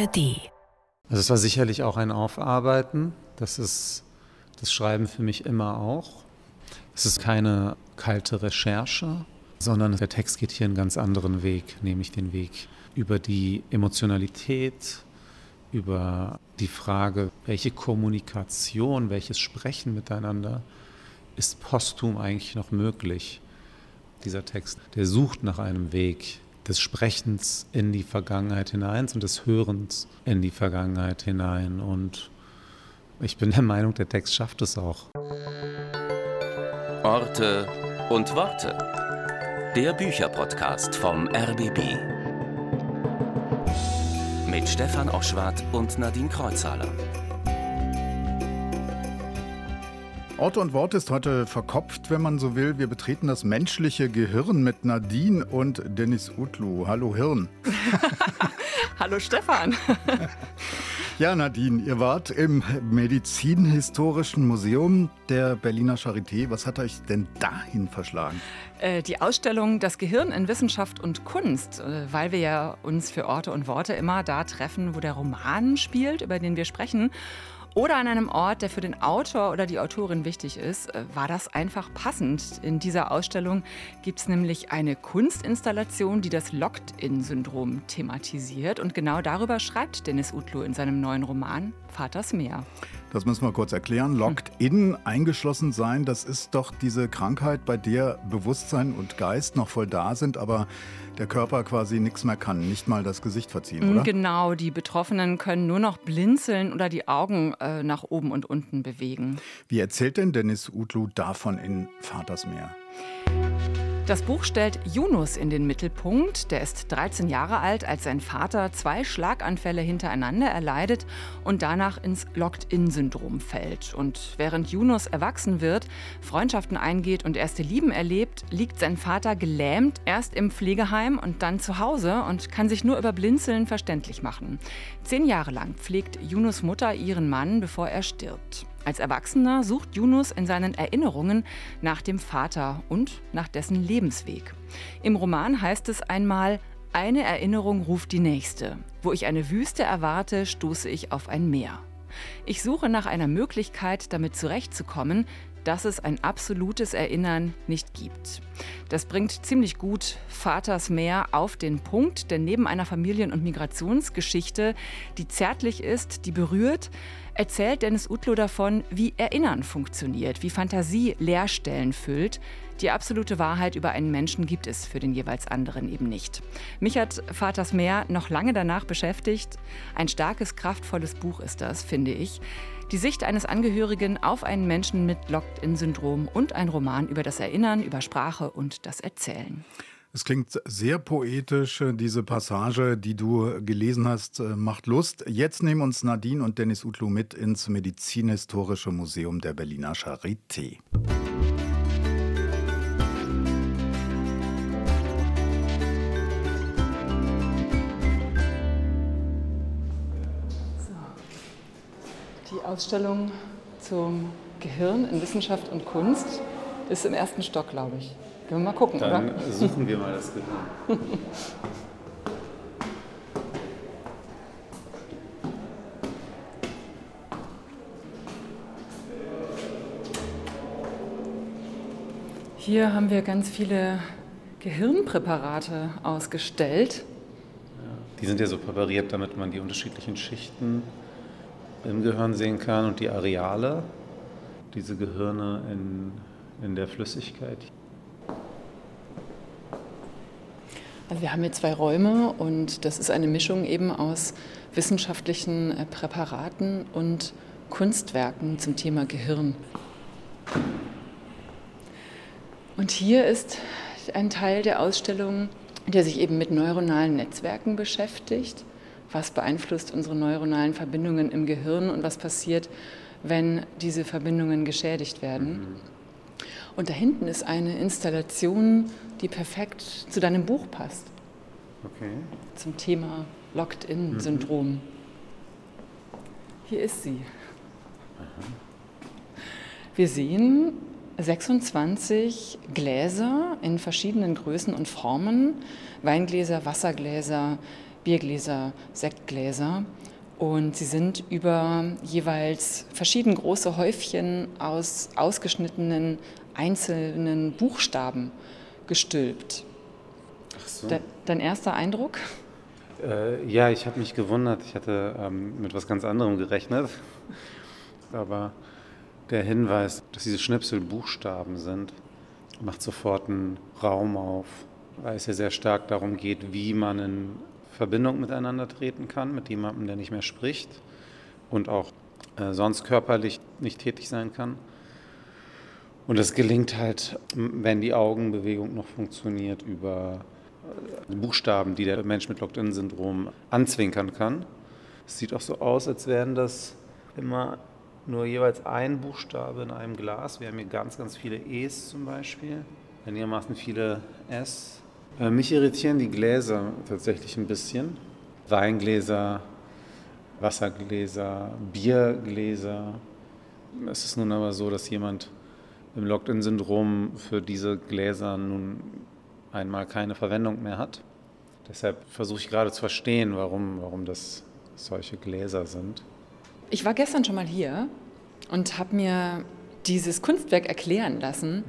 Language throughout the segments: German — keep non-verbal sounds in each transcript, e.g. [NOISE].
ARD. Also es war sicherlich auch ein Aufarbeiten. Das ist das Schreiben für mich immer auch. Es ist keine kalte Recherche, sondern der Text geht hier einen ganz anderen Weg, nämlich den Weg über die Emotionalität, über die Frage, welche Kommunikation, welches Sprechen miteinander ist posthum eigentlich noch möglich. Dieser Text, der sucht nach einem Weg des Sprechens in die Vergangenheit hinein und des Hörens in die Vergangenheit hinein. Und ich bin der Meinung, der Text schafft es auch. Orte und Worte. Der Bücherpodcast vom RBB. Mit Stefan Oschwart und Nadine Kreuzhaler. Orte und Wort ist heute verkopft, wenn man so will. Wir betreten das menschliche Gehirn mit Nadine und Dennis Utlu. Hallo Hirn. [LAUGHS] Hallo Stefan. ja, Nadine, ihr wart im Medizinhistorischen Museum der Berliner Charité. Was hat euch denn dahin verschlagen? Äh, die Ausstellung Das Gehirn in Wissenschaft und Kunst, äh, weil wir ja uns für Orte und Worte immer da treffen, wo der Roman spielt, über den wir sprechen oder an einem Ort, der für den Autor oder die Autorin wichtig ist, äh, war das einfach passend. In dieser Ausstellung gibt es nämlich eine Kunstinstallation, die das Locked-In-Syndrom thematisiert. Und genau darüber schreibt Dennis Utlu in seinem neuen Roman Vaters Meer. Das müssen wir kurz erklären. Locked in, eingeschlossen sein, das ist doch diese Krankheit, bei der Bewusstsein und Geist noch voll da sind, aber der Körper quasi nichts mehr kann, nicht mal das Gesicht verziehen, oder? Genau, die Betroffenen können nur noch blinzeln oder die Augen äh, nach oben und unten bewegen. Wie erzählt denn Dennis Utlu davon in Vatersmeer? Das Buch stellt Yunus in den Mittelpunkt. Der ist 13 Jahre alt, als sein Vater zwei Schlaganfälle hintereinander erleidet und danach ins Locked-In-Syndrom fällt. Und während Yunus erwachsen wird, Freundschaften eingeht und erste Lieben erlebt, liegt sein Vater gelähmt, erst im Pflegeheim und dann zu Hause und kann sich nur über Blinzeln verständlich machen. Zehn Jahre lang pflegt Yunus Mutter ihren Mann, bevor er stirbt. Als Erwachsener sucht Yunus in seinen Erinnerungen nach dem Vater und nach dessen Lebensweg. Im Roman heißt es einmal, eine Erinnerung ruft die nächste. Wo ich eine Wüste erwarte, stoße ich auf ein Meer. Ich suche nach einer Möglichkeit, damit zurechtzukommen, dass es ein absolutes Erinnern nicht gibt. Das bringt ziemlich gut Vaters Meer auf den Punkt, denn neben einer Familien- und Migrationsgeschichte, die zärtlich ist, die berührt, erzählt Dennis Utlo davon, wie Erinnern funktioniert, wie Fantasie Leerstellen füllt. Die absolute Wahrheit über einen Menschen gibt es für den jeweils anderen eben nicht. Mich hat Vaters Meer noch lange danach beschäftigt. Ein starkes, kraftvolles Buch ist das, finde ich. Die Sicht eines Angehörigen auf einen Menschen mit Locked-in-Syndrom und ein Roman über das Erinnern, über Sprache und das Erzählen. Es klingt sehr poetisch, diese Passage, die du gelesen hast, äh, macht Lust. Jetzt nehmen uns Nadine und Dennis Utlu mit ins Medizinhistorische Museum der Berliner Charité. Die Ausstellung zum Gehirn in Wissenschaft und Kunst ist im ersten Stock, glaube ich. Gehen wir mal gucken, Dann oder? suchen wir mal das Gehirn. Hier haben wir ganz viele Gehirnpräparate ausgestellt. Die sind ja so präpariert, damit man die unterschiedlichen Schichten im Gehirn sehen kann und die Areale, diese Gehirne in, in der Flüssigkeit. Also wir haben hier zwei Räume und das ist eine Mischung eben aus wissenschaftlichen äh, Präparaten und Kunstwerken zum Thema Gehirn. Und hier ist ein Teil der Ausstellung, der sich eben mit neuronalen Netzwerken beschäftigt. Was beeinflusst unsere neuronalen Verbindungen im Gehirn und was passiert, wenn diese Verbindungen geschädigt werden? Und da hinten ist eine Installation, die perfekt zu deinem Buch passt. Okay. Zum Thema Locked-In-Syndrom. Hier ist sie. Wir sehen 26 Gläser in verschiedenen Größen und Formen. Weingläser, Wassergläser, Biergläser, Sektgläser. Und sie sind über jeweils verschieden große Häufchen aus ausgeschnittenen einzelnen Buchstaben gestülpt. Ach so. De dein erster Eindruck? Äh, ja, ich habe mich gewundert. Ich hatte ähm, mit was ganz anderem gerechnet. [LAUGHS] Aber der Hinweis, dass diese Schnipsel Buchstaben sind, macht sofort einen Raum auf, weil es ja sehr stark darum geht, wie man in Verbindung miteinander treten kann mit jemandem, der nicht mehr spricht und auch äh, sonst körperlich nicht tätig sein kann. Und es gelingt halt, wenn die Augenbewegung noch funktioniert, über äh, Buchstaben, die der Mensch mit Locked-In-Syndrom anzwinkern kann. Es sieht auch so aus, als wären das immer nur jeweils ein Buchstabe in einem Glas. Wir haben hier ganz, ganz viele E's zum Beispiel, einigermaßen viele S. Äh, mich irritieren die Gläser tatsächlich ein bisschen. Weingläser, Wassergläser, Biergläser. Es ist nun aber so, dass jemand im Locked-In-Syndrom für diese Gläser nun einmal keine Verwendung mehr hat. Deshalb versuche ich gerade zu verstehen, warum, warum das solche Gläser sind. Ich war gestern schon mal hier und habe mir dieses Kunstwerk erklären lassen.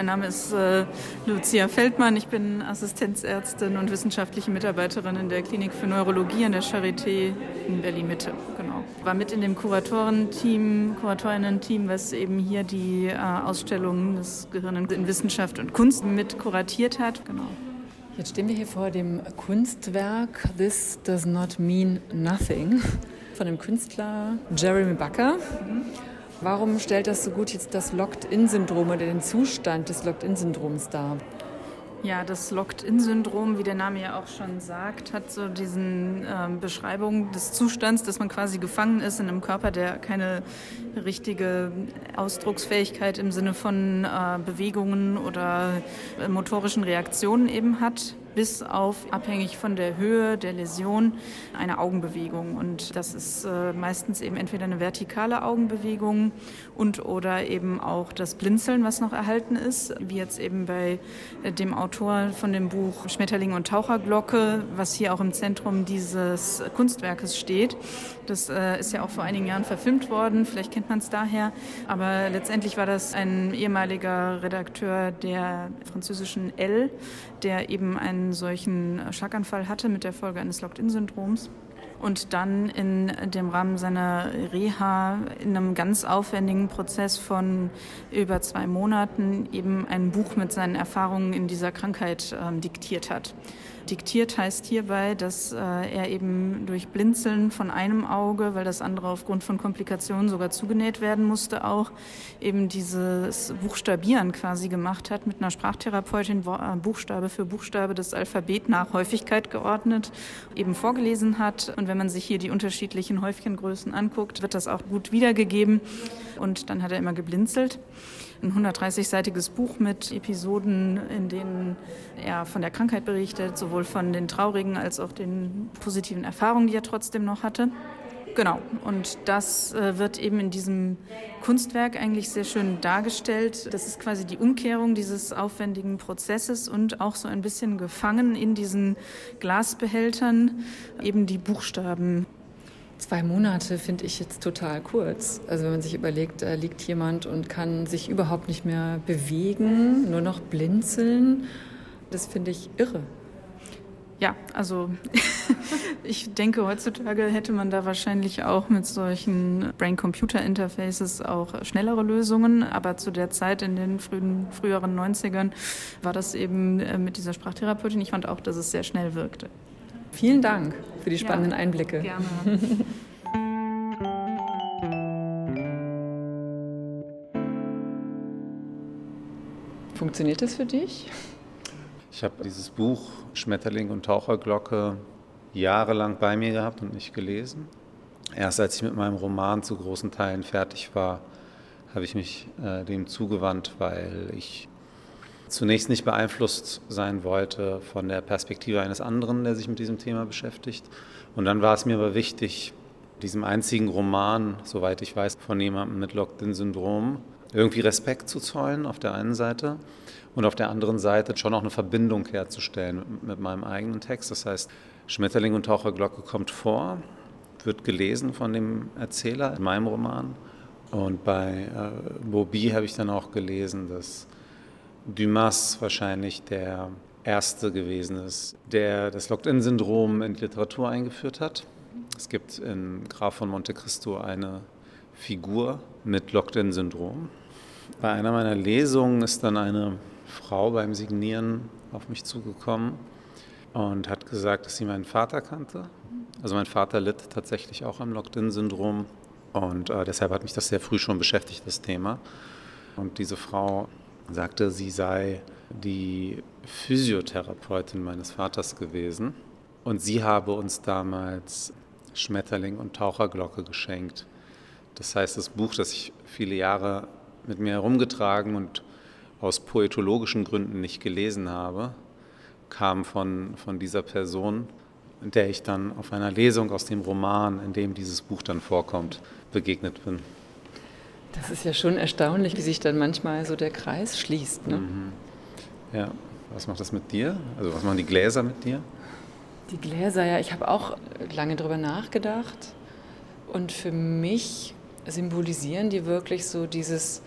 Mein Name ist äh, Lucia Feldmann. Ich bin Assistenzärztin und wissenschaftliche Mitarbeiterin in der Klinik für Neurologie an der Charité in Berlin-Mitte. Genau. War mit in dem Kuratorenteam, Kuratorinnen-Team, was eben hier die äh, Ausstellung des Gehirn in Wissenschaft und Kunst mit kuratiert hat. Genau. Jetzt stehen wir hier vor dem Kunstwerk This Does Not Mean Nothing von dem Künstler Jeremy Bucker. Warum stellt das so gut jetzt das Locked-In-Syndrom oder den Zustand des Locked-In-Syndroms dar? Ja, das Locked-In-Syndrom, wie der Name ja auch schon sagt, hat so diesen äh, Beschreibung des Zustands, dass man quasi gefangen ist in einem Körper, der keine richtige Ausdrucksfähigkeit im Sinne von äh, Bewegungen oder äh, motorischen Reaktionen eben hat bis auf, abhängig von der Höhe der Läsion, eine Augenbewegung. Und das ist äh, meistens eben entweder eine vertikale Augenbewegung und oder eben auch das Blinzeln, was noch erhalten ist, wie jetzt eben bei äh, dem Autor von dem Buch Schmetterling und Taucherglocke, was hier auch im Zentrum dieses Kunstwerkes steht. Das äh, ist ja auch vor einigen Jahren verfilmt worden, vielleicht kennt man es daher. Aber letztendlich war das ein ehemaliger Redakteur der französischen Elle, der eben einen solchen Schlaganfall hatte mit der Folge eines Locked-In-Syndroms und dann in dem Rahmen seiner Reha in einem ganz aufwendigen Prozess von über zwei Monaten eben ein Buch mit seinen Erfahrungen in dieser Krankheit ähm, diktiert hat. Diktiert heißt hierbei, dass äh, er eben durch Blinzeln von einem Auge, weil das andere aufgrund von Komplikationen sogar zugenäht werden musste, auch eben dieses Buchstabieren quasi gemacht hat, mit einer Sprachtherapeutin äh, Buchstabe für Buchstabe das Alphabet nach Häufigkeit geordnet, eben vorgelesen hat. Und wenn man sich hier die unterschiedlichen Häufchengrößen anguckt, wird das auch gut wiedergegeben. Und dann hat er immer geblinzelt ein 130-seitiges Buch mit Episoden, in denen er von der Krankheit berichtet, sowohl von den traurigen als auch den positiven Erfahrungen, die er trotzdem noch hatte. Genau, und das äh, wird eben in diesem Kunstwerk eigentlich sehr schön dargestellt. Das ist quasi die Umkehrung dieses aufwendigen Prozesses und auch so ein bisschen gefangen in diesen Glasbehältern eben die Buchstaben Zwei Monate finde ich jetzt total kurz. Also wenn man sich überlegt, da liegt jemand und kann sich überhaupt nicht mehr bewegen, nur noch blinzeln, das finde ich irre. Ja, also [LAUGHS] ich denke, heutzutage hätte man da wahrscheinlich auch mit solchen Brain-Computer-Interfaces auch schnellere Lösungen. Aber zu der Zeit in den frühen, früheren 90ern war das eben äh, mit dieser Sprachtherapeutin. Ich fand auch, dass es sehr schnell wirkte. Vielen Dank für die spannenden ja, Einblicke. Gerne. [LAUGHS] Funktioniert das für dich? Ich habe dieses Buch Schmetterling und Taucherglocke jahrelang bei mir gehabt und nicht gelesen. Erst als ich mit meinem Roman zu großen Teilen fertig war, habe ich mich äh, dem zugewandt, weil ich zunächst nicht beeinflusst sein wollte von der Perspektive eines anderen, der sich mit diesem Thema beschäftigt. Und dann war es mir aber wichtig, diesem einzigen Roman, soweit ich weiß, von jemandem mit Locked-In-Syndrom irgendwie Respekt zu zollen auf der einen Seite und auf der anderen Seite schon auch eine Verbindung herzustellen mit meinem eigenen Text. Das heißt, Schmetterling und Taucherglocke kommt vor, wird gelesen von dem Erzähler in meinem Roman. Und bei äh, Bobby habe ich dann auch gelesen, dass Dumas wahrscheinlich der erste gewesen ist, der das Locked-in-Syndrom in die Literatur eingeführt hat. Es gibt in Graf von Monte Cristo eine Figur mit Locked-in-Syndrom. Bei einer meiner Lesungen ist dann eine Frau beim Signieren auf mich zugekommen und hat gesagt, dass sie meinen Vater kannte. Also mein Vater litt tatsächlich auch am Locked-in-Syndrom und äh, deshalb hat mich das sehr früh schon beschäftigt, das Thema. Und diese Frau sagte, sie sei die Physiotherapeutin meines Vaters gewesen und sie habe uns damals Schmetterling und Taucherglocke geschenkt. Das heißt, das Buch, das ich viele Jahre mit mir herumgetragen und aus poetologischen Gründen nicht gelesen habe, kam von, von dieser Person, der ich dann auf einer Lesung aus dem Roman, in dem dieses Buch dann vorkommt, begegnet bin. Das ist ja schon erstaunlich, wie sich dann manchmal so der Kreis schließt. Ne? Mhm. Ja, was macht das mit dir? Also was machen die Gläser mit dir? Die Gläser, ja, ich habe auch lange drüber nachgedacht. Und für mich symbolisieren die wirklich so dieses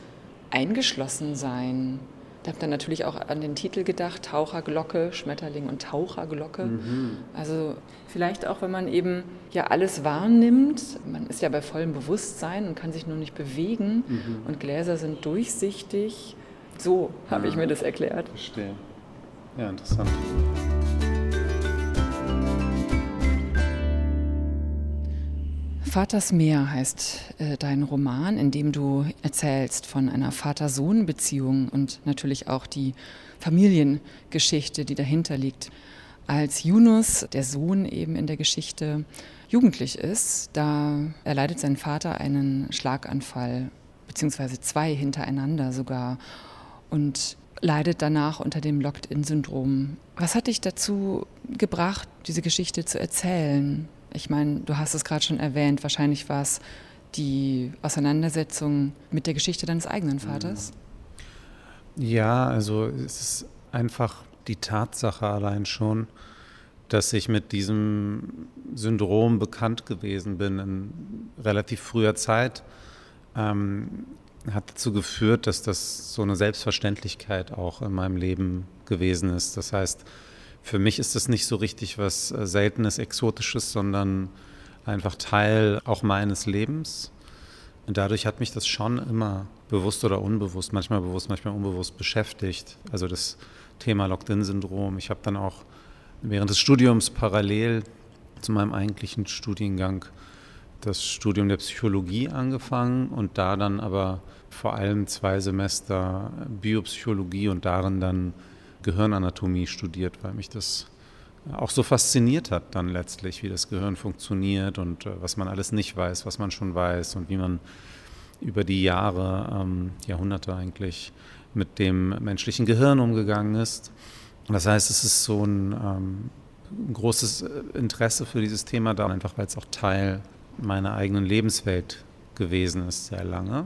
Eingeschlossensein. Ich habe dann natürlich auch an den Titel gedacht, Taucherglocke, Schmetterling und Taucherglocke. Mhm. Also vielleicht auch, wenn man eben ja alles wahrnimmt, man ist ja bei vollem Bewusstsein und kann sich nur nicht bewegen mhm. und Gläser sind durchsichtig. So habe ja. ich mir das erklärt. Verstehe. Ja, interessant. Vaters Meer heißt äh, dein Roman, in dem du erzählst von einer Vater-Sohn-Beziehung und natürlich auch die Familiengeschichte, die dahinter liegt. Als Yunus, der Sohn eben in der Geschichte, jugendlich ist, da erleidet sein Vater einen Schlaganfall, beziehungsweise zwei hintereinander sogar, und leidet danach unter dem Locked-in-Syndrom. Was hat dich dazu gebracht, diese Geschichte zu erzählen? Ich meine, du hast es gerade schon erwähnt, wahrscheinlich war es die Auseinandersetzung mit der Geschichte deines eigenen Vaters. Ja, also es ist einfach die Tatsache allein schon, dass ich mit diesem Syndrom bekannt gewesen bin in relativ früher Zeit, ähm, hat dazu geführt, dass das so eine Selbstverständlichkeit auch in meinem Leben gewesen ist. Das heißt, für mich ist das nicht so richtig was äh, Seltenes, Exotisches, sondern einfach Teil auch meines Lebens. Und dadurch hat mich das schon immer bewusst oder unbewusst, manchmal bewusst, manchmal unbewusst beschäftigt. Also das Thema Locked-in-Syndrom. Ich habe dann auch während des Studiums parallel zu meinem eigentlichen Studiengang das Studium der Psychologie angefangen und da dann aber vor allem zwei Semester Biopsychologie und darin dann Gehirnanatomie studiert, weil mich das auch so fasziniert hat dann letztlich, wie das Gehirn funktioniert und äh, was man alles nicht weiß, was man schon weiß und wie man über die Jahre, ähm, Jahrhunderte eigentlich mit dem menschlichen Gehirn umgegangen ist. Das heißt, es ist so ein, ähm, großes äh, Interesse für dieses Thema da, einfach weil es auch Teil meiner eigenen Lebenswelt gewesen ist, sehr lange.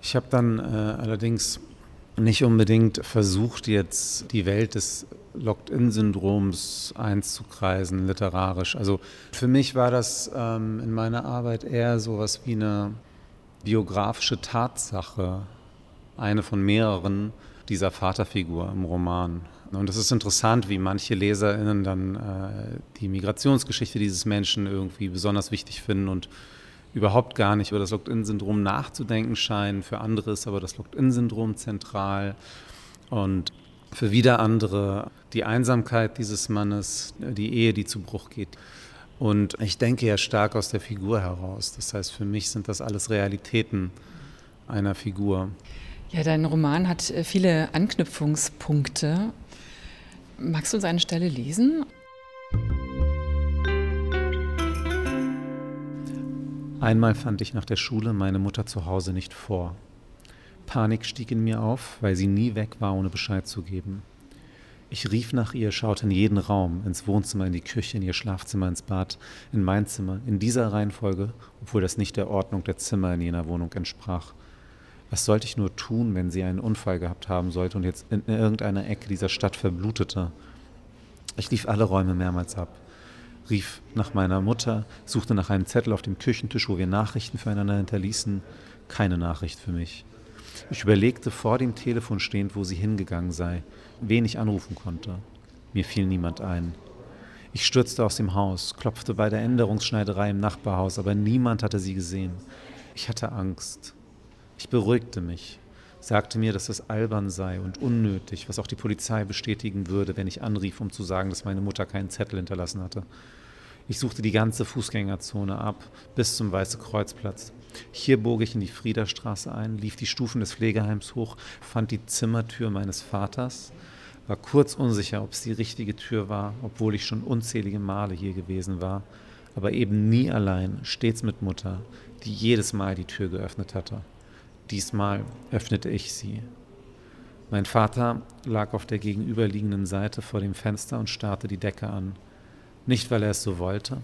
Ich habe dann äh, allerdings nicht unbedingt versucht, jetzt die Welt des Locked-in-Syndroms einzukreisen, literarisch. Also für mich war das ähm, in meiner Arbeit eher so was wie eine biografische Tatsache, eine von mehreren dieser Vaterfigur im Roman. Und es ist interessant, wie manche LeserInnen dann äh, die Migrationsgeschichte dieses Menschen irgendwie besonders wichtig finden und überhaupt gar nicht über das Locked-in-Syndrom nachzudenken scheinen. Für andere ist aber das Locked-in-Syndrom zentral. Und für wieder andere die Einsamkeit dieses Mannes, die Ehe, die zu Bruch geht. Und ich denke ja stark aus der Figur heraus. Das heißt, für mich sind das alles Realitäten einer Figur. Ja, dein Roman hat äh, viele Anknüpfungspunkte. Magst du uns eine Stelle lesen? Einmal fand ich nach der Schule meine Mutter zu Hause nicht vor. Panik stieg in mir auf, weil sie nie weg war, ohne Bescheid zu geben. Ich rief nach ihr, schaute in jeden Raum, ins Wohnzimmer, in die Küche, in ihr Schlafzimmer, ins Bad, in mein Zimmer, in dieser Reihenfolge, obwohl das nicht der Ordnung der Zimmer in jener Wohnung entsprach. Was sollte ich nur tun, wenn sie einen Unfall gehabt haben sollte und jetzt in irgendeiner Ecke dieser Stadt verblutete? Ich lief alle Räume mehrmals ab, rief nach meiner Mutter, suchte nach einem Zettel auf dem Küchentisch, wo wir Nachrichten füreinander hinterließen. Keine Nachricht für mich. Ich überlegte vor dem Telefon stehend, wo sie hingegangen sei, wen ich anrufen konnte. Mir fiel niemand ein. Ich stürzte aus dem Haus, klopfte bei der Änderungsschneiderei im Nachbarhaus, aber niemand hatte sie gesehen. Ich hatte Angst. Ich beruhigte mich, sagte mir, dass es albern sei und unnötig, was auch die Polizei bestätigen würde, wenn ich anrief, um zu sagen, dass meine Mutter keinen Zettel hinterlassen hatte. Ich suchte die ganze Fußgängerzone ab, bis zum Weiße Kreuzplatz. Hier bog ich in die Friederstraße ein, lief die Stufen des Pflegeheims hoch, fand die Zimmertür meines Vaters, war kurz unsicher, ob es die richtige Tür war, obwohl ich schon unzählige Male hier gewesen war, aber eben nie allein, stets mit Mutter, die jedes Mal die Tür geöffnet hatte. Diesmal öffnete ich sie. Mein Vater lag auf der gegenüberliegenden Seite vor dem Fenster und starrte die Decke an. Nicht, weil er es so wollte,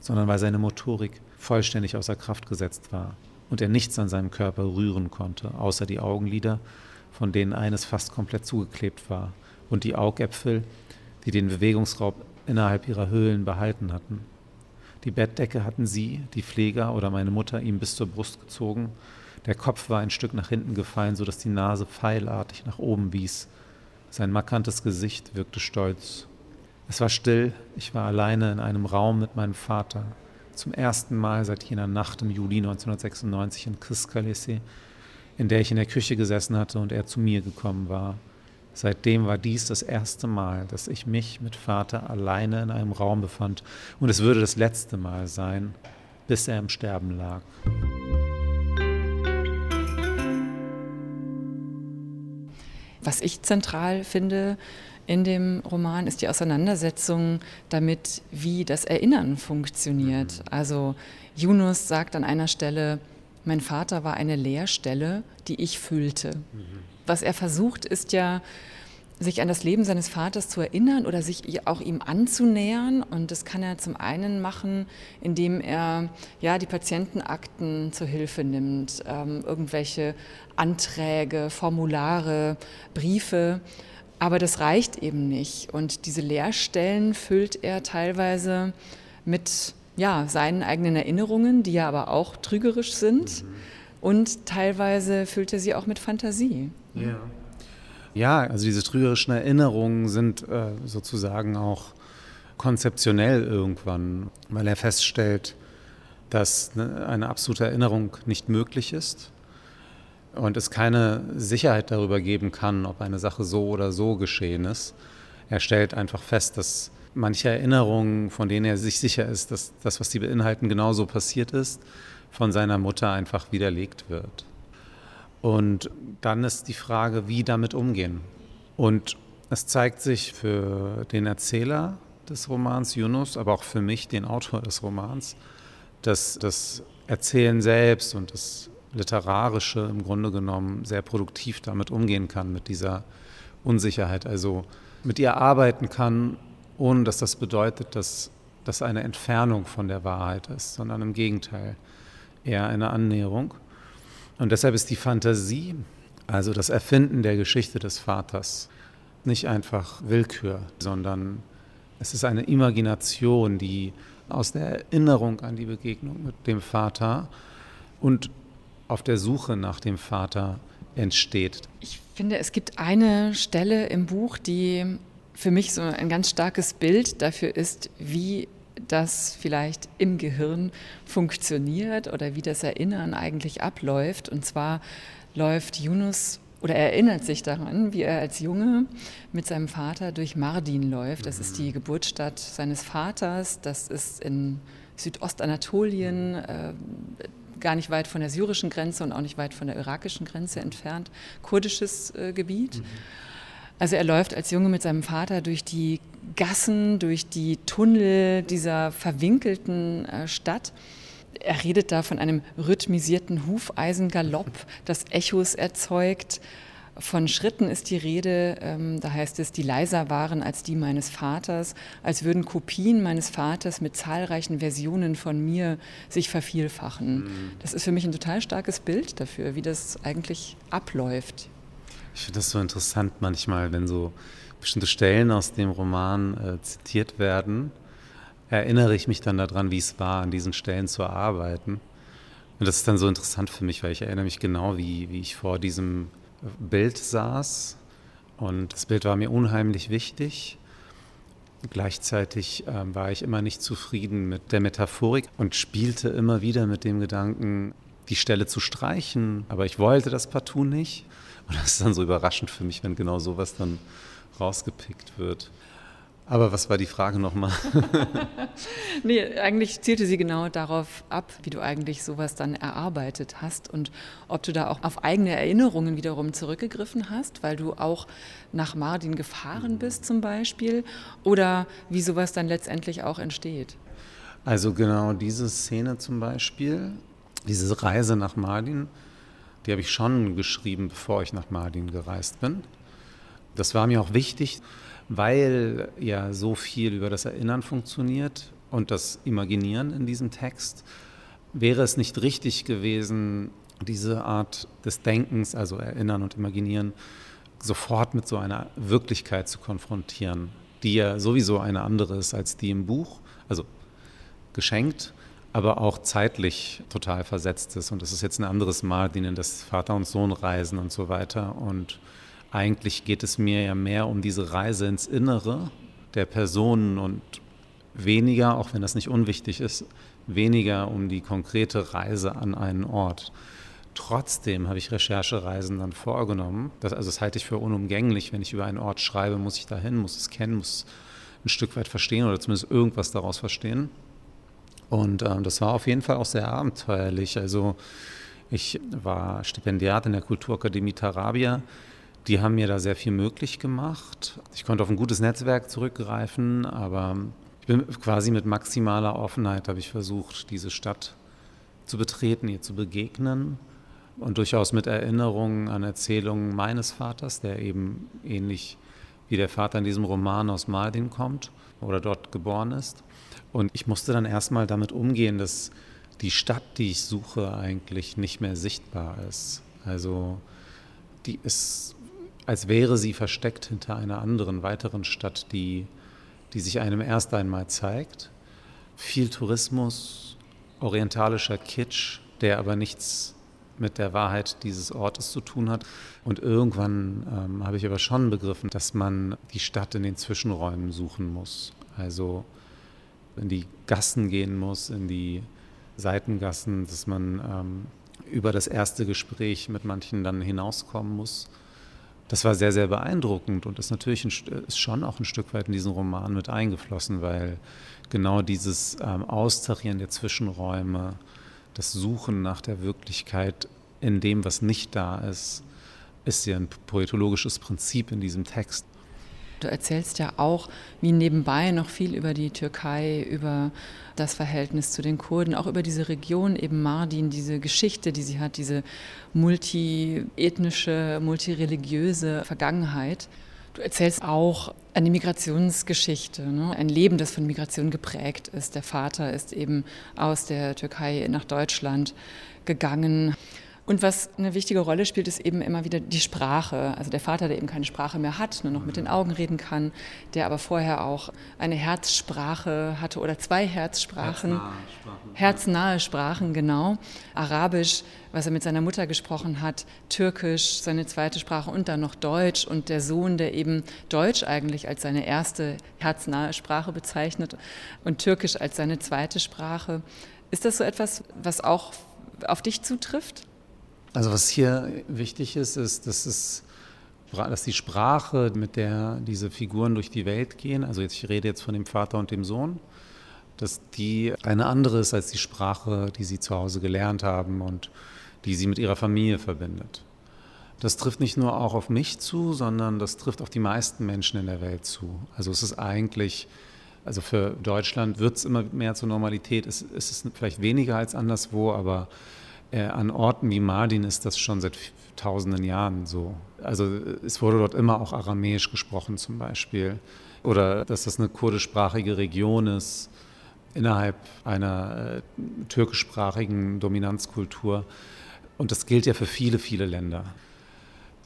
sondern weil seine Motorik vollständig außer Kraft gesetzt war und er nichts an seinem Körper rühren konnte, außer die Augenlider, von denen eines fast komplett zugeklebt war, und die Augäpfel, die den Bewegungsraub innerhalb ihrer Höhlen behalten hatten. Die Bettdecke hatten sie, die Pfleger oder meine Mutter, ihm bis zur Brust gezogen. Der Kopf war ein Stück nach hinten gefallen, so dass die Nase pfeilartig nach oben wies. Sein markantes Gesicht wirkte stolz. Es war still, ich war alleine in einem Raum mit meinem Vater. Zum ersten Mal seit jener Nacht im Juli 1996 in Kriskalese, in der ich in der Küche gesessen hatte und er zu mir gekommen war. Seitdem war dies das erste Mal, dass ich mich mit Vater alleine in einem Raum befand. Und es würde das letzte Mal sein, bis er im Sterben lag. Was ich zentral finde in dem Roman ist die Auseinandersetzung damit, wie das Erinnern funktioniert. Also Yunus sagt an einer Stelle, mein Vater war eine Leerstelle, die ich füllte. Mhm was er versucht, ist ja, sich an das Leben seines Vaters zu erinnern oder sich auch ihm anzunähern. Und das kann er zum einen machen, indem er ja, die Patientenakten zur Hilfe nimmt, ähm, irgendwelche Anträge, Formulare, Briefe. Aber das reicht eben nicht. Und diese Leerstellen füllt er teilweise mit ja, seinen eigenen Erinnerungen, die ja aber auch trügerisch sind. Mhm. Und teilweise füllt er sie auch mit Fantasie. Ja. Ja, also diese trügerischen Erinnerungen sind äh, sozusagen auch konzeptionell irgendwann, weil er feststellt, dass ne, eine absolute Erinnerung nicht möglich ist und es keine Sicherheit darüber geben kann, ob eine Sache so oder so geschehen ist. Er stellt einfach fest, dass manche Erinnerungen, von denen er sich sicher ist, dass das, was sie beinhalten, genauso passiert ist, von seiner Mutter einfach widerlegt wird. Und dann ist die Frage, wie damit umgehen. Und es zeigt sich für den Erzähler des Romans Yunus, aber auch für mich, den Autor des Romans, dass das Erzählen selbst und das Literarische im Grunde genommen sehr produktiv damit umgehen kann, mit dieser Unsicherheit. Also mit ihr arbeiten kann, ohne dass das bedeutet, dass das eine Entfernung von der Wahrheit ist, sondern im Gegenteil eher eine Annäherung. Und deshalb ist die Fantasie, also das Erfinden der Geschichte des Vaters, nicht einfach Willkür, sondern es ist eine Imagination, die aus der Erinnerung an die Begegnung mit dem Vater und auf der Suche nach dem Vater entsteht. Ich finde, es gibt eine Stelle im Buch, die für mich so ein ganz starkes Bild dafür ist, wie das vielleicht im Gehirn funktioniert oder wie das Erinnern eigentlich abläuft. Und zwar läuft Yunus oder er erinnert sich daran, wie er als Junge mit seinem Vater durch Mardin läuft. Das ist die Geburtsstadt seines Vaters. Das ist in Südostanatolien, äh, gar nicht weit von der syrischen Grenze und auch nicht weit von der irakischen Grenze entfernt, kurdisches äh, Gebiet. Mhm. Also er läuft als Junge mit seinem Vater durch die Gassen, durch die Tunnel dieser verwinkelten äh, Stadt. Er redet da von einem rhythmisierten Hufeisengalopp, das Echos erzeugt. Von Schritten ist die Rede, ähm, da heißt es, die leiser waren als die meines Vaters, als würden Kopien meines Vaters mit zahlreichen Versionen von mir sich vervielfachen. Mhm. Das ist für mich ein total starkes Bild dafür, wie das eigentlich abläuft. Ich finde das so interessant manchmal, wenn so bestimmte Stellen aus dem Roman äh, zitiert werden, erinnere ich mich dann daran, wie es war, an diesen Stellen zu arbeiten. Und das ist dann so interessant für mich, weil ich erinnere mich genau, wie, wie ich vor diesem Bild saß. Und das Bild war mir unheimlich wichtig. Gleichzeitig äh, war ich immer nicht zufrieden mit der Metaphorik und spielte immer wieder mit dem Gedanken, die Stelle zu streichen. Aber ich wollte das partout nicht. Und das ist dann so überraschend für mich, wenn genau sowas dann rausgepickt wird. Aber was war die Frage nochmal? [LAUGHS] nee, eigentlich zielte sie genau darauf ab, wie du eigentlich sowas dann erarbeitet hast und ob du da auch auf eigene Erinnerungen wiederum zurückgegriffen hast, weil du auch nach Mardin gefahren bist zum Beispiel, oder wie sowas dann letztendlich auch entsteht. Also genau diese Szene zum Beispiel, diese Reise nach Mardin, die habe ich schon geschrieben, bevor ich nach Mardin gereist bin. Das war mir auch wichtig, weil ja so viel über das Erinnern funktioniert und das Imaginieren in diesem Text, wäre es nicht richtig gewesen, diese Art des Denkens, also Erinnern und Imaginieren, sofort mit so einer Wirklichkeit zu konfrontieren, die ja sowieso eine andere ist als die im Buch, also geschenkt, aber auch zeitlich total versetzt ist. Und das ist jetzt ein anderes Mal, denen das Vater und Sohn reisen und so weiter. Und eigentlich geht es mir ja mehr um diese Reise ins Innere der Personen und weniger, auch wenn das nicht unwichtig ist, weniger um die konkrete Reise an einen Ort. Trotzdem habe ich Recherchereisen dann vorgenommen. Das, also das halte ich für unumgänglich. Wenn ich über einen Ort schreibe, muss ich dahin, muss es kennen, muss ein Stück weit verstehen oder zumindest irgendwas daraus verstehen. Und ähm, das war auf jeden Fall auch sehr abenteuerlich. Also ich war Stipendiat in der Kulturakademie Tarabia die haben mir da sehr viel möglich gemacht. Ich konnte auf ein gutes Netzwerk zurückgreifen, aber ich bin quasi mit maximaler Offenheit habe ich versucht, diese Stadt zu betreten, ihr zu begegnen und durchaus mit Erinnerungen an Erzählungen meines Vaters, der eben ähnlich wie der Vater in diesem Roman aus Mardin kommt oder dort geboren ist. Und ich musste dann erstmal damit umgehen, dass die Stadt, die ich suche, eigentlich nicht mehr sichtbar ist. Also die ist als wäre sie versteckt hinter einer anderen, weiteren Stadt, die, die sich einem erst einmal zeigt. Viel Tourismus, orientalischer Kitsch, der aber nichts mit der Wahrheit dieses Ortes zu tun hat. Und irgendwann ähm, habe ich aber schon begriffen, dass man die Stadt in den Zwischenräumen suchen muss. Also in die Gassen gehen muss, in die Seitengassen, dass man ähm, über das erste Gespräch mit manchen dann hinauskommen muss das war sehr, sehr beeindruckend und ist natürlich ein, ist schon auch ein Stück weit in diesen Roman mit eingeflossen, weil genau dieses ähm, Austarieren der Zwischenräume, das Suchen nach der Wirklichkeit in dem, was nicht da ist, ist ja ein poetologisches Prinzip in diesem Text. Du erzählst ja auch, wie nebenbei noch viel über die Türkei, über das Verhältnis zu den Kurden, auch über diese Region eben Mardin, diese Geschichte, die sie hat, diese multiethnische, multireligiöse Vergangenheit. Du erzählst auch eine Migrationsgeschichte, ne? ein Leben, das von Migration geprägt ist. Der Vater ist eben aus der Türkei nach Deutschland gegangen. Und was eine wichtige Rolle spielt, ist eben immer wieder die Sprache. Also der Vater, der eben keine Sprache mehr hat, nur noch mit den Augen reden kann, der aber vorher auch eine Herzsprache hatte oder zwei Herzsprachen. Herznahe Sprachen. Herznahe Sprachen, genau. Arabisch, was er mit seiner Mutter gesprochen hat, Türkisch, seine zweite Sprache und dann noch Deutsch. Und der Sohn, der eben Deutsch eigentlich als seine erste herznahe Sprache bezeichnet und Türkisch als seine zweite Sprache. Ist das so etwas, was auch auf dich zutrifft? Also was hier wichtig ist, ist, dass, es, dass die Sprache, mit der diese Figuren durch die Welt gehen, also jetzt, ich rede jetzt von dem Vater und dem Sohn, dass die eine andere ist als die Sprache, die sie zu Hause gelernt haben und die sie mit ihrer Familie verbindet. Das trifft nicht nur auch auf mich zu, sondern das trifft auf die meisten Menschen in der Welt zu. Also es ist eigentlich, also für Deutschland wird es immer mehr zur Normalität, es, es ist vielleicht weniger als anderswo, aber Äh, an Orten wie Mardin ist das schon seit tausenden Jahren so. Also es wurde dort immer auch Aramäisch gesprochen zum Beispiel. Oder dass das eine kurdischsprachige Region ist innerhalb einer äh, türkischsprachigen Dominanzkultur. Und das gilt ja für viele, viele Länder.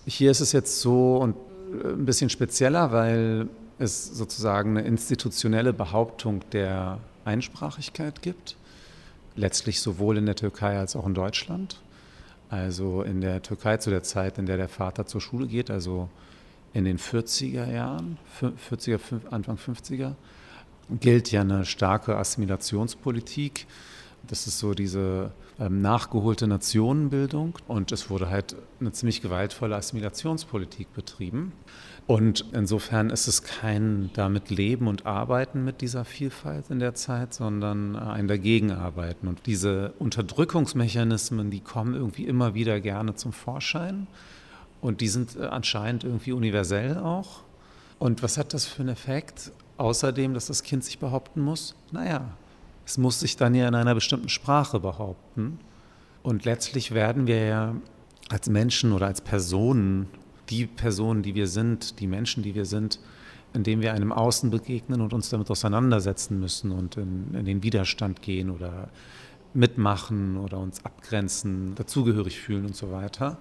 Hier ist es jetzt so und äh, ein bisschen spezieller, weil es sozusagen eine institutionelle Behauptung der Einsprachigkeit gibt. Letztlich sowohl in der Türkei als auch in Deutschland. Also in der Türkei zu der Zeit, in der der Vater zur Schule geht, also in den 40er Jahren, 40er, Anfang 50er, gilt ja eine starke Assimilationspolitik. Das ist so diese ähm, nachgeholte Nationenbildung und es wurde halt eine ziemlich gewaltvolle Assimilationspolitik betrieben. Und insofern ist es kein damit Leben und Arbeiten mit dieser Vielfalt in der Zeit, sondern ein Dagegenarbeiten. Und diese Unterdrückungsmechanismen, die kommen irgendwie immer wieder gerne zum Vorschein. Und die sind äh, anscheinend irgendwie universell auch. Und was hat das für einen Effekt? Außerdem, dass das Kind sich behaupten muss? Naja, es muss sich dann ja in einer bestimmten Sprache behaupten. Und letztlich werden wir ja als Menschen oder als Personen, die Personen, die wir sind, die Menschen, die wir sind, indem wir einem Außen begegnen und uns damit auseinandersetzen müssen und in, in den Widerstand gehen oder mitmachen oder uns abgrenzen, dazugehörig fühlen und so weiter.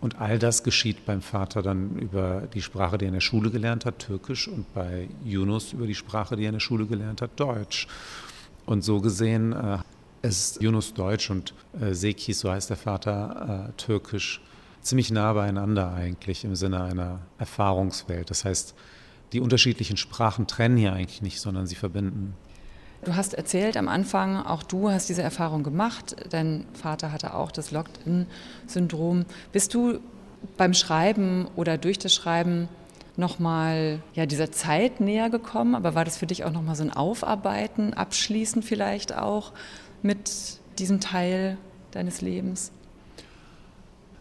Und all das geschieht beim Vater dann über die Sprache, die er in der Schule gelernt hat, Türkisch, und bei Yunus über die Sprache, die er in der Schule gelernt hat, Deutsch. Und so gesehen äh, ist Yunus Deutsch und äh, Sekis, so heißt der Vater, äh, Türkisch, ziemlich nah beieinander eigentlich im Sinne einer Erfahrungswelt. Das heißt, die unterschiedlichen Sprachen trennen hier eigentlich nicht, sondern sie verbinden. Du hast erzählt am Anfang, auch du hast diese Erfahrung gemacht. Dein Vater hatte auch das Locked-in-Syndrom. Bist du beim Schreiben oder durch das Schreiben nochmal ja, dieser Zeit näher gekommen? Aber war das für dich auch nochmal so ein Aufarbeiten, Abschließen vielleicht auch mit diesem Teil deines Lebens?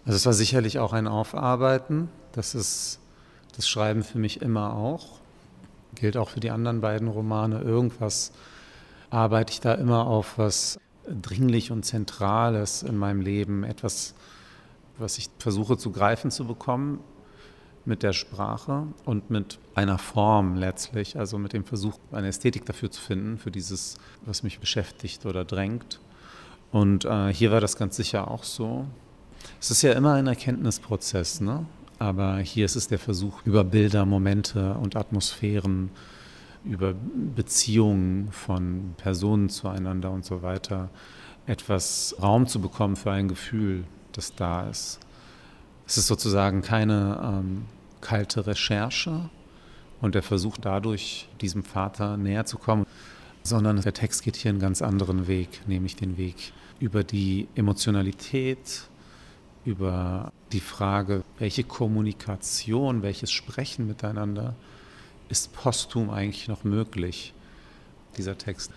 Also es war sicherlich auch ein Aufarbeiten. Das ist das Schreiben für mich immer auch. Gilt auch für die anderen beiden Romane. Irgendwas arbeite ich da immer auf was dringlich und Zentrales in meinem Leben, etwas, was ich versuche zu greifen zu bekommen mit der Sprache und mit einer Form letztlich, also mit dem Versuch, eine Ästhetik dafür zu finden, für dieses, was mich beschäftigt oder drängt. Und äh, hier war das ganz sicher auch so. Es ist ja immer ein Erkenntnisprozess, ne? aber hier ist es der Versuch, über Bilder, Momente und Atmosphären, über Beziehungen von Personen zueinander und so weiter, etwas Raum zu bekommen für ein Gefühl, das da ist. Es ist sozusagen keine ähm, kalte Recherche und der Versuch dadurch, diesem Vater näher zu kommen, sondern der Text geht hier einen ganz anderen Weg, nämlich den Weg über die Emotionalität, über die Frage, welche Kommunikation, welches Sprechen miteinander ist posthum eigentlich noch möglich. Dieser Text,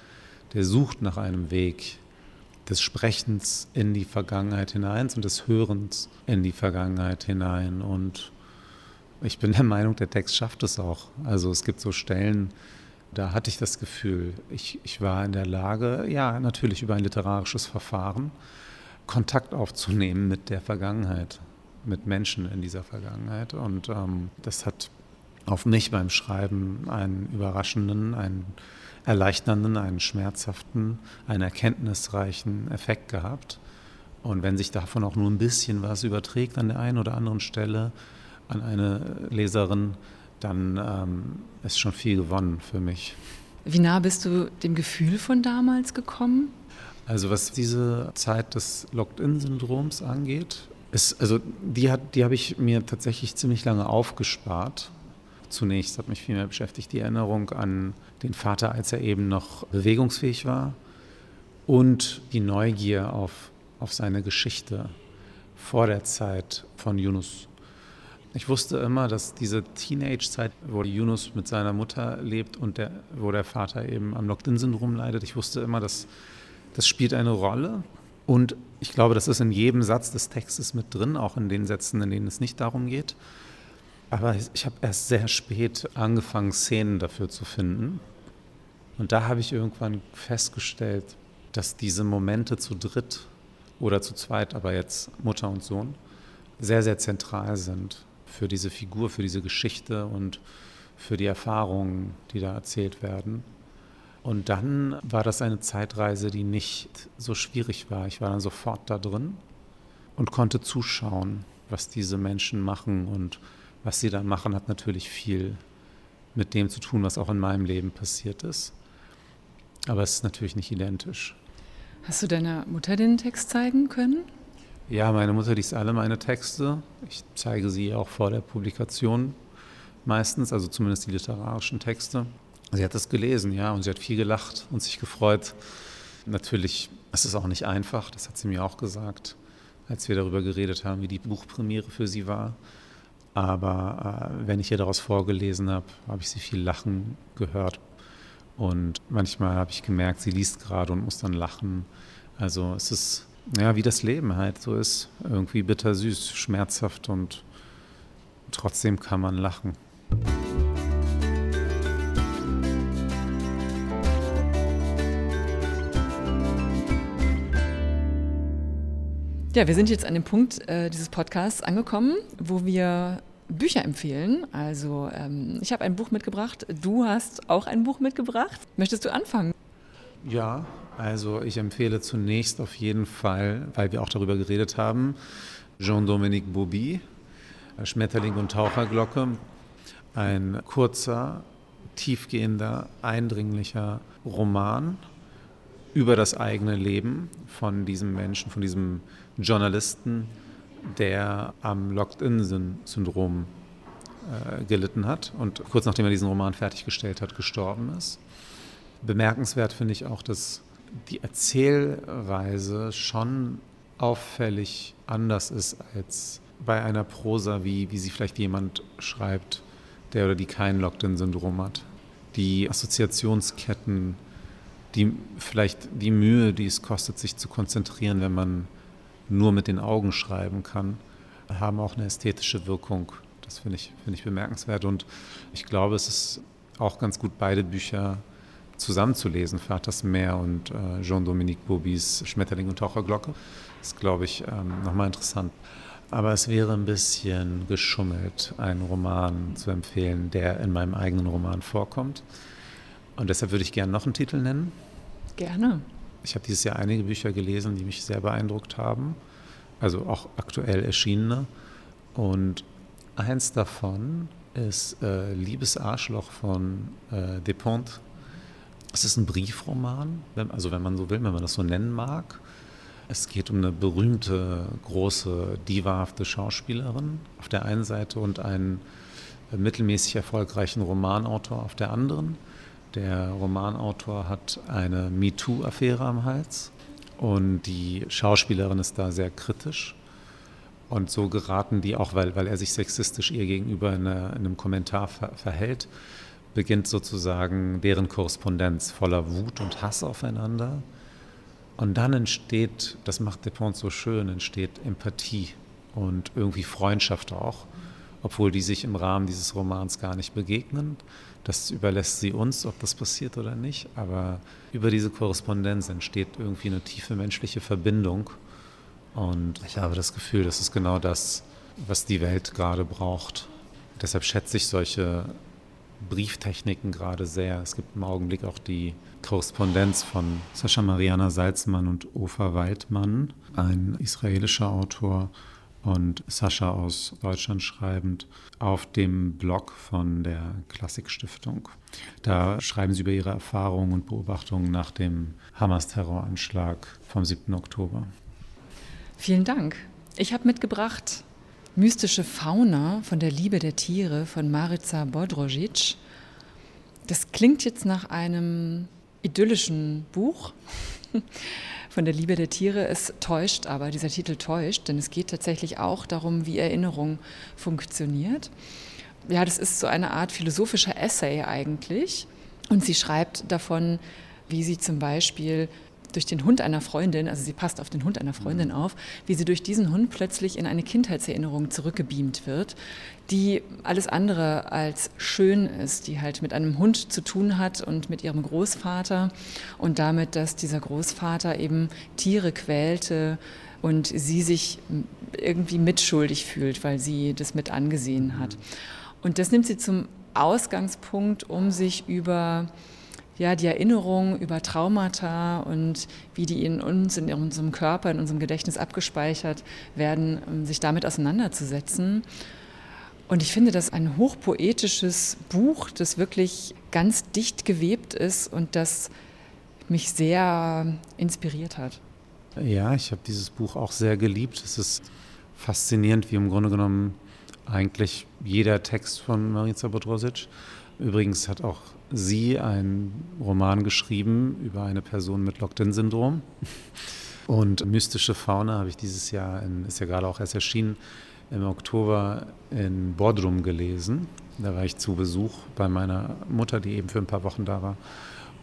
der sucht nach einem Weg, des Sprechens in die Vergangenheit hinein und des Hörens in die Vergangenheit hinein. Und ich bin der Meinung, der Text schafft es auch. Also es gibt so Stellen, da hatte ich das Gefühl, ich, ich war in der Lage, ja, natürlich über ein literarisches Verfahren, Kontakt aufzunehmen mit der Vergangenheit, mit Menschen in dieser Vergangenheit. Und ähm, das hat auf mich beim Schreiben einen überraschenden, einen erleichternden, einen schmerzhaften, einen erkenntnisreichen Effekt gehabt. Und wenn sich davon auch nur ein bisschen was überträgt an der einen oder anderen Stelle an eine Leserin, dann ähm, ist schon viel gewonnen für mich. Wie nah bist du dem Gefühl von damals gekommen? Also was diese Zeit des Locked-in-Syndroms angeht, ist, also die, die habe ich mir tatsächlich ziemlich lange aufgespart zunächst hat mich viel mehr beschäftigt die Erinnerung an den Vater, als er eben noch bewegungsfähig war und die Neugier auf, auf seine Geschichte vor der Zeit von Yunus. Ich wusste immer, dass diese Teenage-Zeit, wo Yunus mit seiner Mutter lebt und der, wo der Vater eben am Locked-in-Syndrom leidet, ich wusste immer, dass das spielt eine Rolle. Und ich glaube, das ist in jedem Satz des Textes mit drin, auch in den Sätzen, in denen es nicht darum geht. Aber ich habe erst sehr spät angefangen, Szenen dafür zu finden. Und da habe ich irgendwann festgestellt, dass diese Momente zu dritt oder zu zweit, aber jetzt Mutter und Sohn, sehr, sehr zentral sind für diese Figur, für diese Geschichte und für die Erfahrungen, die da erzählt werden. Und dann war das eine Zeitreise, die nicht so schwierig war. Ich war dann sofort da drin und konnte zuschauen, was diese Menschen machen. Und was sie dann machen, hat natürlich viel mit dem zu tun, was auch in meinem Leben passiert ist. Aber es ist natürlich nicht identisch. Hast du deiner Mutter den Text zeigen können? Ja, meine Mutter liest alle meine Texte. Ich zeige sie auch vor der Publikation meistens, also zumindest die literarischen Texte. Sie hat es gelesen, ja, und sie hat viel gelacht und sich gefreut. Natürlich ist es auch nicht einfach, das hat sie mir auch gesagt, als wir darüber geredet haben, wie die Buchpremiere für sie war. Aber äh, wenn ich ihr daraus vorgelesen habe, habe ich sie viel lachen gehört. Und manchmal habe ich gemerkt, sie liest gerade und muss dann lachen. Also es ist ja wie das Leben halt so ist. Irgendwie bittersüß, schmerzhaft und trotzdem kann man lachen. Ja, wir sind jetzt an dem Punkt äh, dieses Podcasts angekommen, wo wir Bücher empfehlen. Also ähm, ich habe ein Buch mitgebracht, du hast auch ein Buch mitgebracht. Möchtest du anfangen? Ja, also ich empfehle zunächst auf jeden Fall, weil wir auch darüber geredet haben, Jean-Dominique Bobby, Schmetterling und Taucherglocke. Ein kurzer, tiefgehender, eindringlicher Roman über das eigene Leben von diesem Menschen, von diesem Journalisten, der am Locked-In-Syndrom äh, gelitten hat und kurz nachdem er diesen Roman fertiggestellt hat, gestorben ist. Bemerkenswert finde ich auch, dass die Erzählweise schon auffällig anders ist als bei einer Prosa, wie, wie sie vielleicht jemand schreibt, der oder die kein Locked-In-Syndrom hat. Die Assoziationsketten, die vielleicht die Mühe, die es kostet, sich zu konzentrieren, wenn man nur mit den Augen schreiben kann, haben auch eine ästhetische Wirkung. Das finde ich, find ich bemerkenswert und ich glaube, es ist auch ganz gut, beide Bücher zusammenzulesen, Vaters Meer und äh, Jean-Dominique Bobis Schmetterling und Taucherglocke. Das ist, glaube ich, ähm, nochmal interessant. Aber es wäre ein bisschen geschummelt, einen Roman zu empfehlen, der in meinem eigenen Roman vorkommt. Und deshalb würde ich gerne noch einen Titel nennen. Gerne. Ich habe dieses Jahr einige Bücher gelesen, die mich sehr beeindruckt haben, also auch aktuell erschienene. Und eins davon ist äh, Liebes Arschloch von äh, Despont. Es ist ein Briefroman, also wenn man so will, wenn man das so nennen mag. Es geht um eine berühmte, große, divahafte Schauspielerin auf der einen Seite und einen mittelmäßig erfolgreichen Romanautor auf der anderen. Der Romanautor hat eine MeToo-Affäre am Hals und die Schauspielerin ist da sehr kritisch. Und so geraten die auch, weil, weil er sich sexistisch ihr gegenüber in, eine, in einem Kommentar ver verhält, beginnt sozusagen deren Korrespondenz voller Wut und Hass aufeinander. Und dann entsteht, das macht Despont so schön, entsteht Empathie und irgendwie Freundschaft auch, obwohl die sich im Rahmen dieses Romans gar nicht begegnen. Das überlässt sie uns, ob das passiert oder nicht. Aber über diese Korrespondenz entsteht irgendwie eine tiefe menschliche Verbindung. Und ich habe das Gefühl, das ist genau das, was die Welt gerade braucht. Deshalb schätze ich solche Brieftechniken gerade sehr. Es gibt im Augenblick auch die Korrespondenz von Sascha Mariana Salzmann und Ofer Waldmann, ein israelischer Autor, und Sascha aus Deutschland schreibend auf dem Blog von der Klassikstiftung. Da schreiben sie über ihre Erfahrungen und Beobachtungen nach dem Hamas-Terroranschlag vom 7. Oktober. Vielen Dank. Ich habe mitgebracht Mystische Fauna von der Liebe der Tiere von Marica Bodrožić. Das klingt jetzt nach einem idyllischen Buch [LAUGHS] von der Liebe der Tiere. Es täuscht aber, dieser Titel täuscht, denn es geht tatsächlich auch darum, wie Erinnerung funktioniert. Ja, das ist so eine Art philosophischer Essay eigentlich. Und sie schreibt davon, wie sie zum Beispiel durch den Hund einer Freundin, also sie passt auf den Hund einer Freundin mhm. auf, wie sie durch diesen Hund plötzlich in eine Kindheitserinnerung zurückgebeamt wird, die alles andere als schön ist, die halt mit einem Hund zu tun hat und mit ihrem Großvater und damit, dass dieser Großvater eben Tiere quälte und sie sich irgendwie mitschuldig fühlt, weil sie das mit angesehen hat. Und das nimmt sie zum Ausgangspunkt, um sich über ja, die Erinnerung über Traumata und wie die in uns, in unserem Körper, in unserem Gedächtnis abgespeichert werden, sich damit auseinanderzusetzen. Und ich finde das ein hochpoetisches Buch, das wirklich ganz dicht gewebt ist und das mich sehr inspiriert hat. Ja, ich habe dieses Buch auch sehr geliebt. Es ist faszinierend, wie im Grunde genommen eigentlich jeder Text von Marica Bodrosic. Übrigens hat auch sie einen Roman geschrieben über eine Person mit Locked-in-Syndrom. Und Mystische Fauna habe ich dieses Jahr, in, ist ja gerade auch erst erschienen, im Oktober in Bodrum gelesen. Da war ich zu Besuch bei meiner Mutter, die eben für ein paar Wochen da war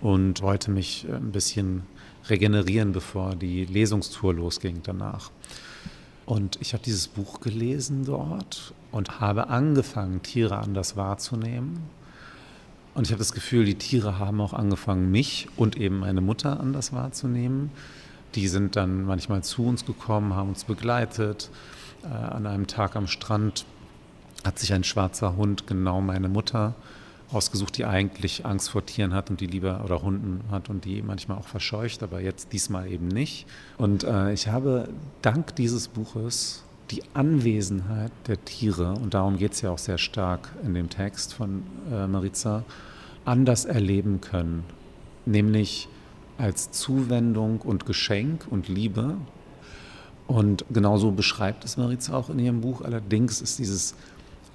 und wollte mich ein bisschen regenerieren, bevor die Lesungstour losging danach. Und ich habe dieses Buch gelesen dort und habe angefangen, Tiere anders wahrzunehmen und ich habe das Gefühl, die Tiere haben auch angefangen, mich und eben meine Mutter anders wahrzunehmen. Die sind dann manchmal zu uns gekommen, haben uns begleitet. Äh, an einem Tag am Strand hat sich ein schwarzer Hund genau meine Mutter ausgesucht, die eigentlich Angst vor Tieren hat und die lieber oder Hunden hat und die manchmal auch verscheucht, aber jetzt diesmal eben nicht. Und äh, ich habe dank dieses Buches die Anwesenheit der Tiere, und darum geht es ja auch sehr stark in dem Text von äh, Maritza, anders erleben können, nämlich als Zuwendung und Geschenk und Liebe. Und genauso beschreibt es Maritza auch in ihrem Buch. Allerdings ist dieses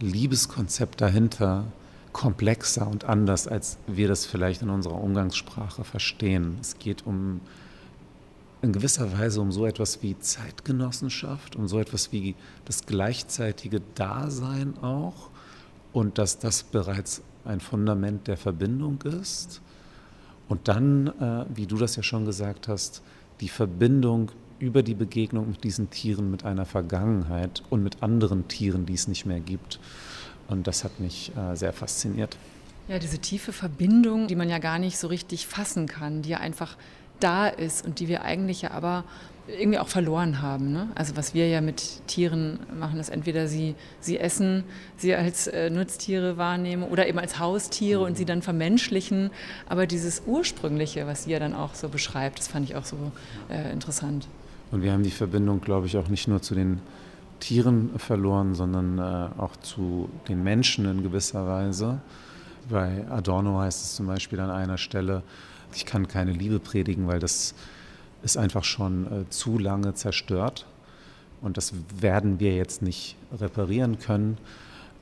Liebeskonzept dahinter komplexer und anders, als wir das vielleicht in unserer Umgangssprache verstehen. Es geht um in gewisser Weise um so etwas wie Zeitgenossenschaft, um so etwas wie das gleichzeitige Dasein auch und dass das bereits ein Fundament der Verbindung ist. Und dann, äh, wie du das ja schon gesagt hast, die Verbindung über die Begegnung mit diesen Tieren mit einer Vergangenheit und mit anderen Tieren, die es nicht mehr gibt. Und das hat mich äh, sehr fasziniert. Ja, diese tiefe Verbindung, die man ja gar nicht so richtig fassen kann, die ja einfach da ist und die wir eigentlich ja aber irgendwie auch verloren haben. Ne? Also was wir ja mit Tieren machen, ist entweder sie, sie essen, sie als äh, Nutztiere wahrnehmen oder eben als Haustiere und sie dann vermenschlichen. Aber dieses Ursprüngliche, was sie ja dann auch so beschreibt, das fand ich auch so äh, interessant. Und wir haben die Verbindung, glaube ich, auch nicht nur zu den Tieren verloren, sondern äh, auch zu den Menschen in gewisser Weise. Bei Adorno heißt es zum Beispiel an einer Stelle, ich kann keine Liebe predigen, weil das ist einfach schon äh, zu lange zerstört. Und das werden wir jetzt nicht reparieren können.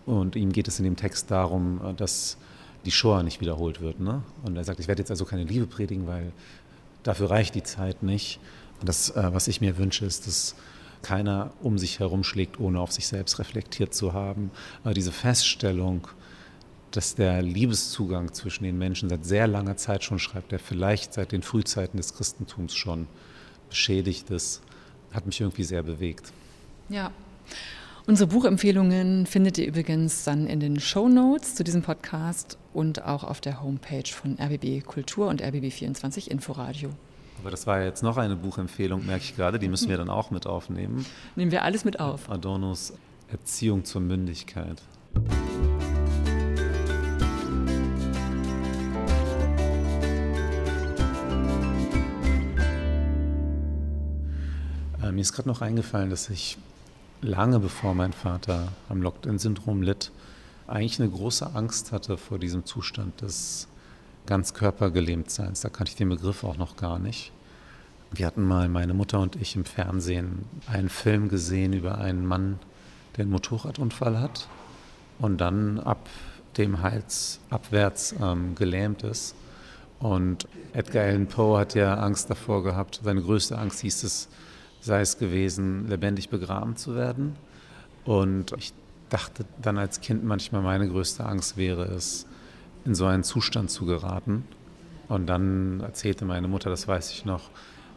Und ihm geht es in dem Text darum, äh, dass die Shoah nicht wiederholt wird. Ne? Und er sagt, ich werde jetzt also keine Liebe predigen, weil dafür reicht die Zeit nicht. Und das, äh, was ich mir wünsche, ist, dass keiner um sich herum schlägt, ohne auf sich selbst reflektiert zu haben. Aber diese Feststellung, dass der Liebeszugang zwischen den Menschen seit sehr langer Zeit schon, schreibt er, vielleicht seit den Frühzeiten des Christentums schon beschädigt ist, hat mich irgendwie sehr bewegt. Ja. Unsere Buchempfehlungen findet ihr übrigens dann in den Show Notes zu diesem Podcast und auch auf der Homepage von RBB Kultur und RBB24 Inforadio. Aber das war ja jetzt noch eine Buchempfehlung, merke ich gerade, die müssen wir dann auch mit aufnehmen. Nehmen wir alles mit auf. Adornos Erziehung zur Mündigkeit. Mir ist gerade noch eingefallen, dass ich lange bevor mein Vater am Locked-in-Syndrom litt, eigentlich eine große Angst hatte vor diesem Zustand des Ganzkörpergelähmtseins. Da kannte ich den Begriff auch noch gar nicht. Wir hatten mal, meine Mutter und ich, im Fernsehen einen Film gesehen über einen Mann, der einen Motorradunfall hat und dann ab dem Hals abwärts ähm, gelähmt ist. Und Edgar Allan Poe hat ja Angst davor gehabt, seine größte Angst hieß es, sei es gewesen, lebendig begraben zu werden. Und ich dachte dann als Kind manchmal, meine größte Angst wäre es, in so einen Zustand zu geraten. Und dann erzählte meine Mutter, das weiß ich noch,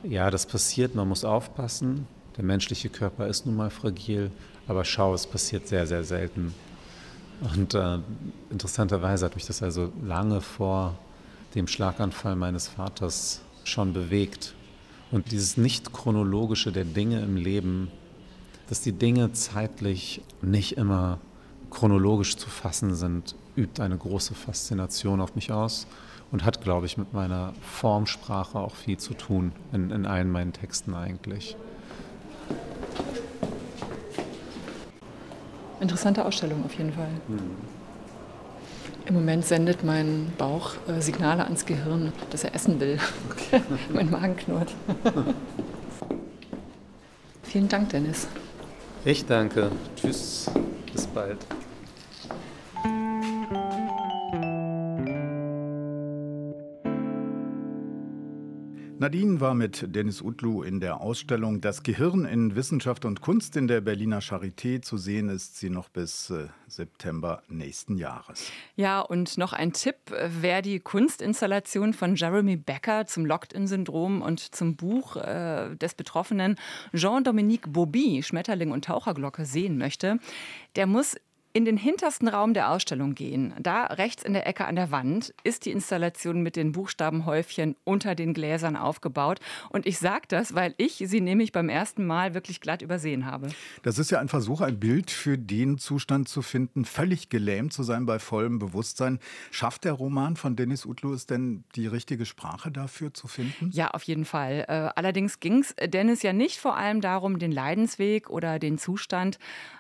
Ja, das passiert, man muss aufpassen. Der menschliche Körper ist nun mal fragil, aber schau, es passiert sehr, sehr selten. Und äh, interessanterweise hat mich das also lange vor dem Schlaganfall meines Vaters schon bewegt. Und dieses Nicht-Chronologische der Dinge im Leben, dass die Dinge zeitlich nicht immer chronologisch zu fassen sind, übt eine große Faszination auf mich aus und hat, glaube ich, mit meiner Formsprache auch viel zu tun, in, in allen meinen Texten eigentlich. Interessante Ausstellung auf jeden Fall. Hm. Im Moment sendet mein Bauch äh, Signale ans Gehirn, dass er essen will. Okay. [LAUGHS] mein Magen knurrt. [LAUGHS] Vielen Dank, Dennis. Ich danke. Tschüss. Bis bald. Nadine war mit Dennis Utlu in der Ausstellung Das Gehirn in Wissenschaft und Kunst in der Berliner Charité. Zu sehen ist sie noch bis äh, September nächsten Jahres. Ja, und noch ein Tipp, wer die Kunstinstallation von Jeremy Becker zum Locked-in-Syndrom und zum Buch äh, des Betroffenen Jean-Dominique Bobby, Schmetterling und Taucherglocke, sehen möchte, der muss in den hintersten Raum der Ausstellung gehen. Da rechts in der Ecke an der Wand ist die Installation mit den Buchstabenhäufchen unter den Gläsern aufgebaut. Und ich sage das, weil ich sie nämlich beim ersten Mal wirklich glatt übersehen habe. Das ist ja ein Versuch, ein Bild für den Zustand zu finden, völlig gelähmt zu sein bei vollem Bewusstsein. Schafft der Roman von Dennis Utlu es denn, die richtige Sprache dafür zu finden? Ja, auf jeden Fall. Äh, allerdings ging es Dennis ja nicht vor allem darum, den Leidensweg oder den Zustand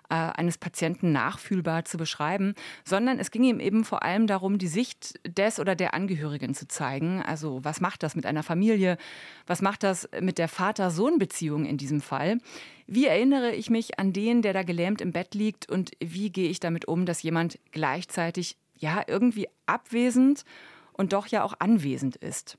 äh, eines Patienten nachfühlbar zu beschreiben, sondern es ging ihm eben vor allem darum, die Sicht des oder der Angehörigen zu zeigen. Also was macht das mit einer Familie? Was macht das mit der Vater-Sohn-Beziehung in diesem Fall? Wie erinnere ich mich an den, der da gelähmt im Bett liegt und wie gehe ich damit um, dass jemand gleichzeitig ja irgendwie abwesend und doch ja auch anwesend ist?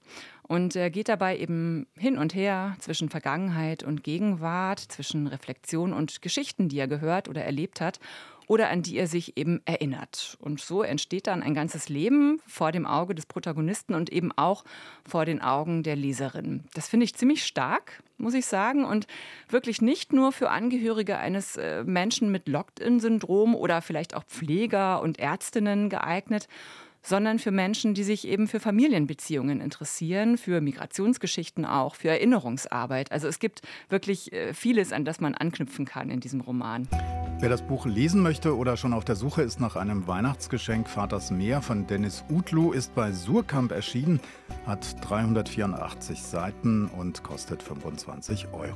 und er geht dabei eben hin und her zwischen Vergangenheit und Gegenwart, zwischen Reflexion und Geschichten, die er gehört oder erlebt hat oder an die er sich eben erinnert. Und so entsteht dann ein ganzes Leben vor dem Auge des Protagonisten und eben auch vor den Augen der Leserin. Das finde ich ziemlich stark, muss ich sagen, und wirklich nicht nur für Angehörige eines äh, Menschen mit Locked-in-Syndrom oder vielleicht auch Pfleger und Ärztinnen geeignet, sondern für Menschen, die sich eben für Familienbeziehungen interessieren, für Migrationsgeschichten auch, für Erinnerungsarbeit. Also es gibt wirklich äh, vieles, an das man anknüpfen kann in diesem Roman. Wer das Buch lesen möchte oder schon auf der Suche ist nach einem Weihnachtsgeschenk, Vaters Meer von Dennis Utlu ist bei Surkamp erschienen, hat 384 Seiten und kostet 25 Euro.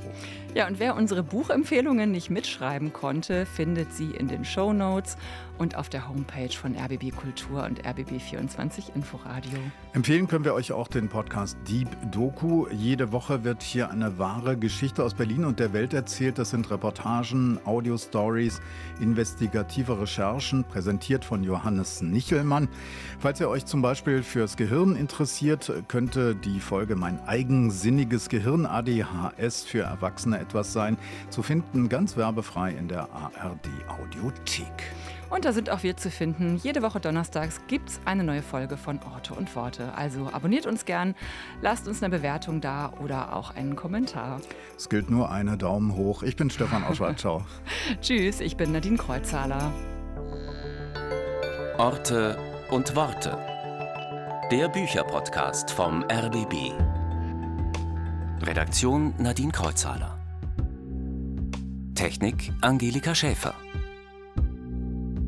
Ja, und wer unsere Buchempfehlungen nicht mitschreiben konnte, findet sie in den Show Notes und auf der Homepage von RBB Kultur und RBB24 Inforadio. Empfehlen können wir euch auch den Podcast Deep Doku. Jede Woche wird hier eine wahre Geschichte aus Berlin und der Welt erzählt. Das sind Reportagen, Audio-Stories, investigative Recherchen, präsentiert von Johannes Nichelmann. Falls ihr euch zum Beispiel fürs Gehirn interessiert, könnte die Folge Mein eigensinniges Gehirn ADHS für Erwachsene etwas sein. Zu finden ganz werbefrei in der ARD Audiothek. Und da sind auch wir zu finden. Jede Woche donnerstags gibt es eine neue Folge von Orte und Worte. Also abonniert uns gern, lasst uns eine Bewertung da oder auch einen Kommentar. Es gilt nur eine Daumen hoch. Ich bin Stefan Oschwart. Ciao. [LAUGHS] Tschüss, ich bin Nadine Kreuzzahler. Orte und Worte. Der Bücherpodcast vom RBB. Redaktion Nadine Kreuzhaler. Technik Angelika Schäfer.